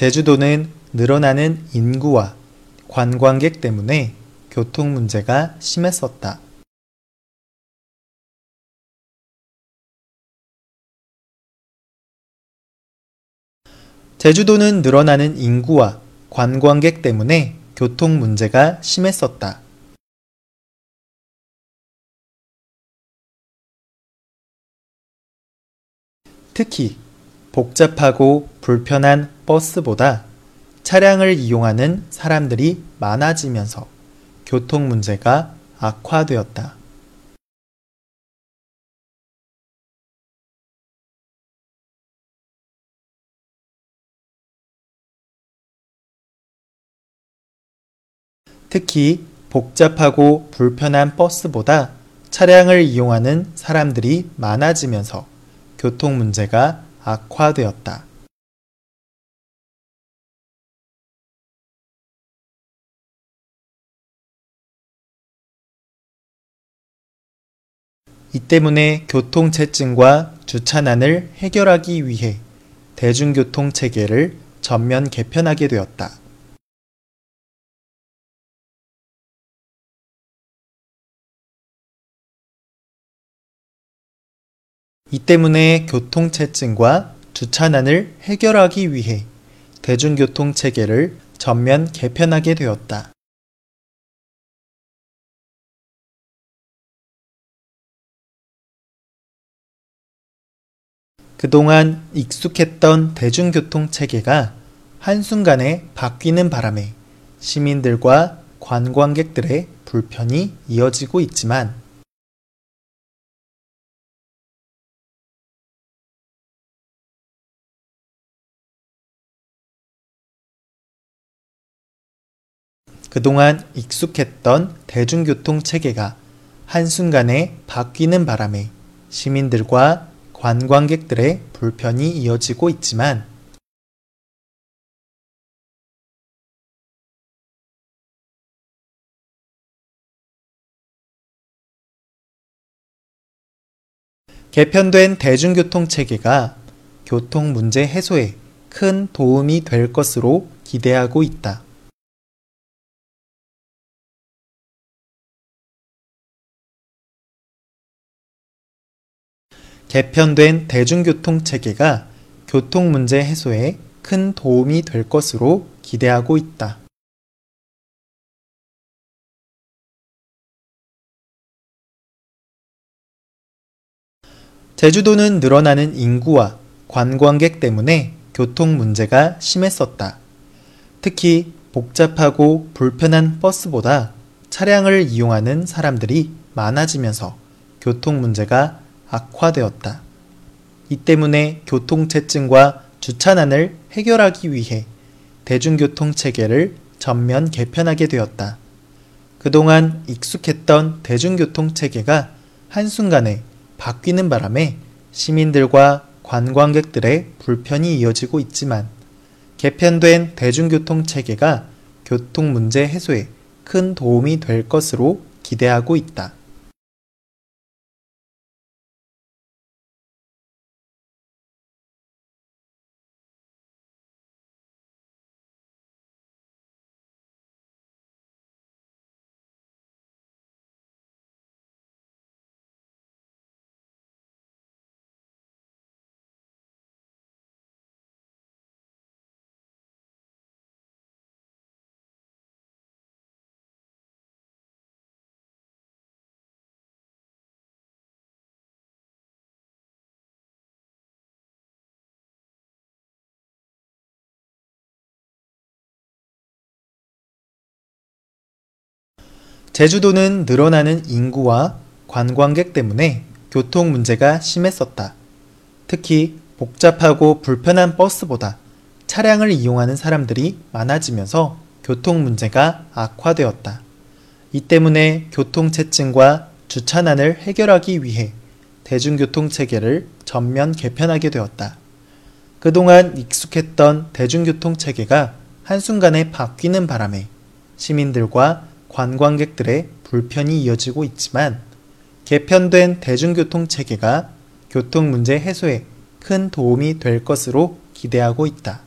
제주도는 늘어나는 인구와 관광객 때문에 교통 문제가 심했었다. 제주도는 늘어나는 인구와 관광객 때문에 교통 문제가 심했었다. 특히 복잡하고 불편한 버스보다 차량을 이용하는 사람들이 많아지면서 교통 문제가 악화되었다. 특히 복잡하고 불편한 버스보다 차량을 이용하는 사람들이 많아지면서 교통 문제가 악화되었다. 이 때문에 교통체증과 주차난을 해결하기 위해 대중교통 체계를 전면 개편하게 되었다. 이 때문에 교통체증과 주차난을 해결하기 위해 대중교통 체계를 전면 개편하게 되었다. 그동안 익숙했던 대중교통 체계가 한순간에 바뀌는 바람에 시민들과 관광객들의 불편이 이어지고 있지만 그동안 익숙했던 대중교통 체계가 한순간에 바뀌는 바람에 시민들과 관광객들의 불편이 이어지고 있지만 개편된 대중교통 체계가 교통 문제 해소에 큰 도움이 될 것으로 기대하고 있다. 개편된 대중교통 체계가 교통 문제 해소에 큰 도움이 될 것으로 기대하고 있다. 제주도는 늘어나는 인구와 관광객 때문에 교통 문제가 심했었다. 특히 복잡하고 불편한 버스보다 차량을 이용하는 사람들이 많아지면서 교통 문제가 악화되었다. 이 때문에 교통체증과 주차난을 해결하기 위해 대중교통 체계를 전면 개편하게 되었다. 그동안 익숙했던 대중교통 체계가 한순간에 바뀌는 바람에 시민들과 관광객들의 불편이 이어지고 있지만 개편된 대중교통 체계가 교통 문제 해소에 큰 도움이 될 것으로 기대하고 있다. 제주도는 늘어나는 인구와 관광객 때문에 교통 문제가 심했었다. 특히 복잡하고 불편한 버스보다 차량을 이용하는 사람들이 많아지면서 교통 문제가 악화되었다. 이 때문에 교통체증과 주차난을 해결하기 위해 대중교통 체계를 전면 개편하게 되었다. 그동안 익숙했던 대중교통 체계가 한순간에 바뀌는 바람에 시민들과 관광객들의 불편이 이어지고 있지만 개편된 대중교통 체계가 교통 문제 해소에 큰 도움이 될 것으로 기대하고 있다.